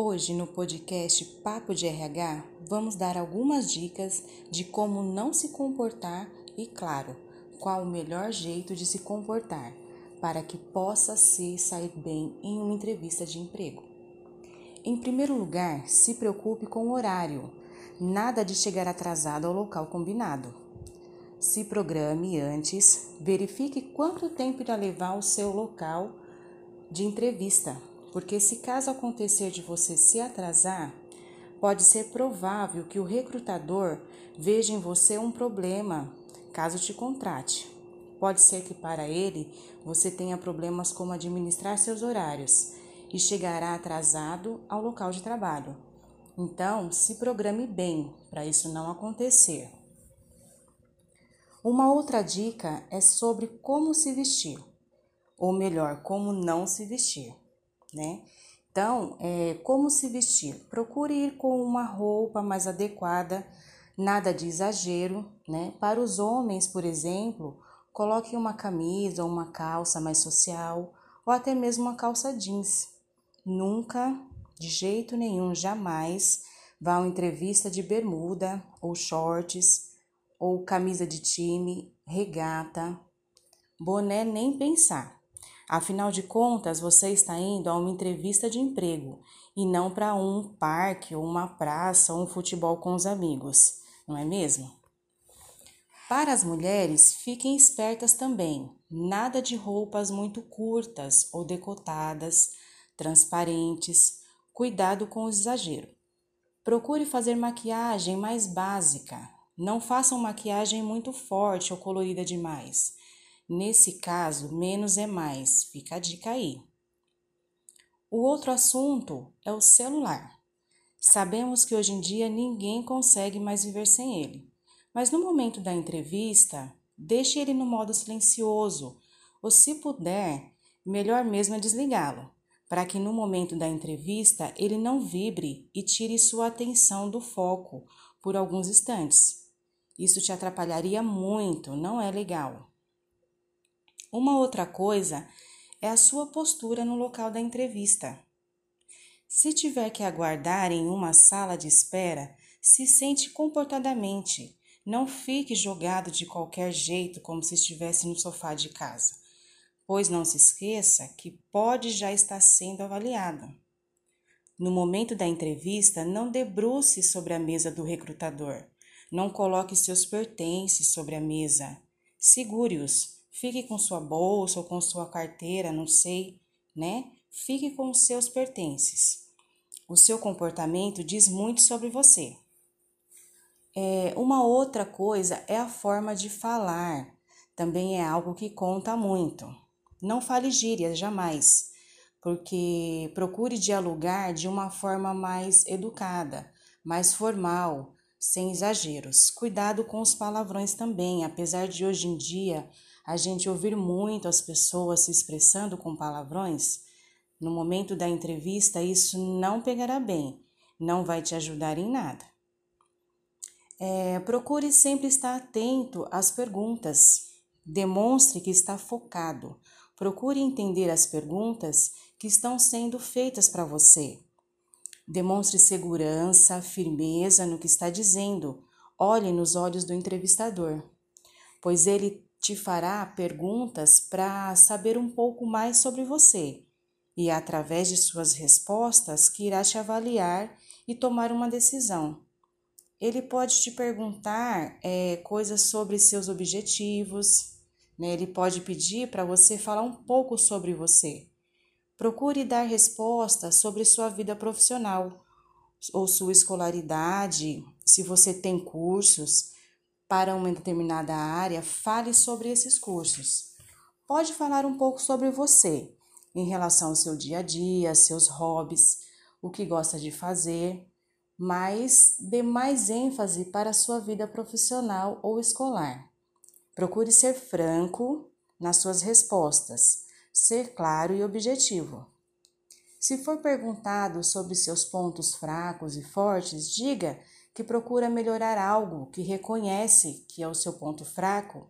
Hoje, no podcast Papo de RH, vamos dar algumas dicas de como não se comportar e, claro, qual o melhor jeito de se comportar para que possa se sair bem em uma entrevista de emprego. Em primeiro lugar, se preocupe com o horário. Nada de chegar atrasado ao local combinado. Se programe antes, verifique quanto tempo irá levar o seu local de entrevista porque se caso acontecer de você se atrasar, pode ser provável que o recrutador veja em você um problema caso te contrate. Pode ser que para ele você tenha problemas como administrar seus horários e chegará atrasado ao local de trabalho. Então, se programe bem para isso não acontecer. Uma outra dica é sobre como se vestir, ou melhor, como não se vestir né? Então, é, como se vestir? Procure ir com uma roupa mais adequada, nada de exagero, né? Para os homens, por exemplo, coloque uma camisa ou uma calça mais social, ou até mesmo uma calça jeans. Nunca, de jeito nenhum, jamais vá a uma entrevista de bermuda ou shorts, ou camisa de time, regata, boné nem pensar. Afinal de contas, você está indo a uma entrevista de emprego e não para um parque ou uma praça ou um futebol com os amigos, não é mesmo? Para as mulheres, fiquem espertas também. Nada de roupas muito curtas ou decotadas, transparentes. Cuidado com o exagero. Procure fazer maquiagem mais básica. Não façam maquiagem muito forte ou colorida demais. Nesse caso, menos é mais, fica a dica aí. O outro assunto é o celular. Sabemos que hoje em dia ninguém consegue mais viver sem ele, mas no momento da entrevista, deixe ele no modo silencioso, ou se puder, melhor mesmo é desligá-lo, para que no momento da entrevista ele não vibre e tire sua atenção do foco por alguns instantes. Isso te atrapalharia muito, não é legal. Uma outra coisa é a sua postura no local da entrevista. Se tiver que aguardar em uma sala de espera, se sente comportadamente. Não fique jogado de qualquer jeito como se estivesse no sofá de casa, pois não se esqueça que pode já estar sendo avaliado. No momento da entrevista, não debruce sobre a mesa do recrutador. Não coloque seus pertences sobre a mesa. Segure-os Fique com sua bolsa ou com sua carteira, não sei, né? Fique com os seus pertences. O seu comportamento diz muito sobre você. É, uma outra coisa é a forma de falar. Também é algo que conta muito. Não fale gírias jamais, porque procure dialogar de uma forma mais educada, mais formal, sem exageros. Cuidado com os palavrões também, apesar de hoje em dia a gente ouvir muito as pessoas se expressando com palavrões, no momento da entrevista isso não pegará bem, não vai te ajudar em nada. É, procure sempre estar atento às perguntas, demonstre que está focado, procure entender as perguntas que estão sendo feitas para você. Demonstre segurança, firmeza no que está dizendo. Olhe nos olhos do entrevistador, pois ele te fará perguntas para saber um pouco mais sobre você e é através de suas respostas que irá te avaliar e tomar uma decisão. Ele pode te perguntar é, coisas sobre seus objetivos, né? ele pode pedir para você falar um pouco sobre você. Procure dar respostas sobre sua vida profissional ou sua escolaridade, se você tem cursos para uma determinada área, fale sobre esses cursos. Pode falar um pouco sobre você, em relação ao seu dia a dia, seus hobbies, o que gosta de fazer, mas dê mais ênfase para a sua vida profissional ou escolar. Procure ser franco nas suas respostas, ser claro e objetivo. Se for perguntado sobre seus pontos fracos e fortes, diga que procura melhorar algo, que reconhece que é o seu ponto fraco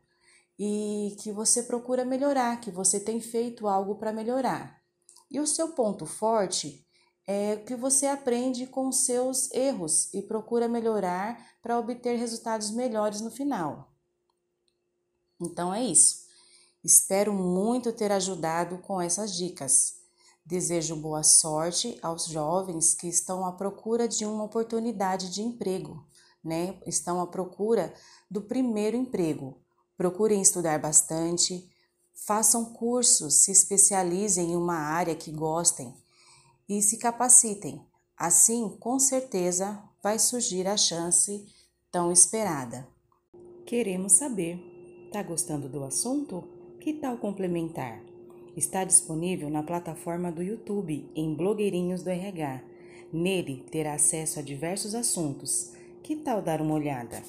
e que você procura melhorar, que você tem feito algo para melhorar. E o seu ponto forte é que você aprende com seus erros e procura melhorar para obter resultados melhores no final. Então é isso. Espero muito ter ajudado com essas dicas. Desejo boa sorte aos jovens que estão à procura de uma oportunidade de emprego, né? Estão à procura do primeiro emprego. Procurem estudar bastante, façam cursos, se especializem em uma área que gostem e se capacitem. Assim, com certeza, vai surgir a chance tão esperada. Queremos saber: tá gostando do assunto? Que tal complementar? Está disponível na plataforma do YouTube em Blogueirinhos do RH. Nele terá acesso a diversos assuntos. Que tal dar uma olhada?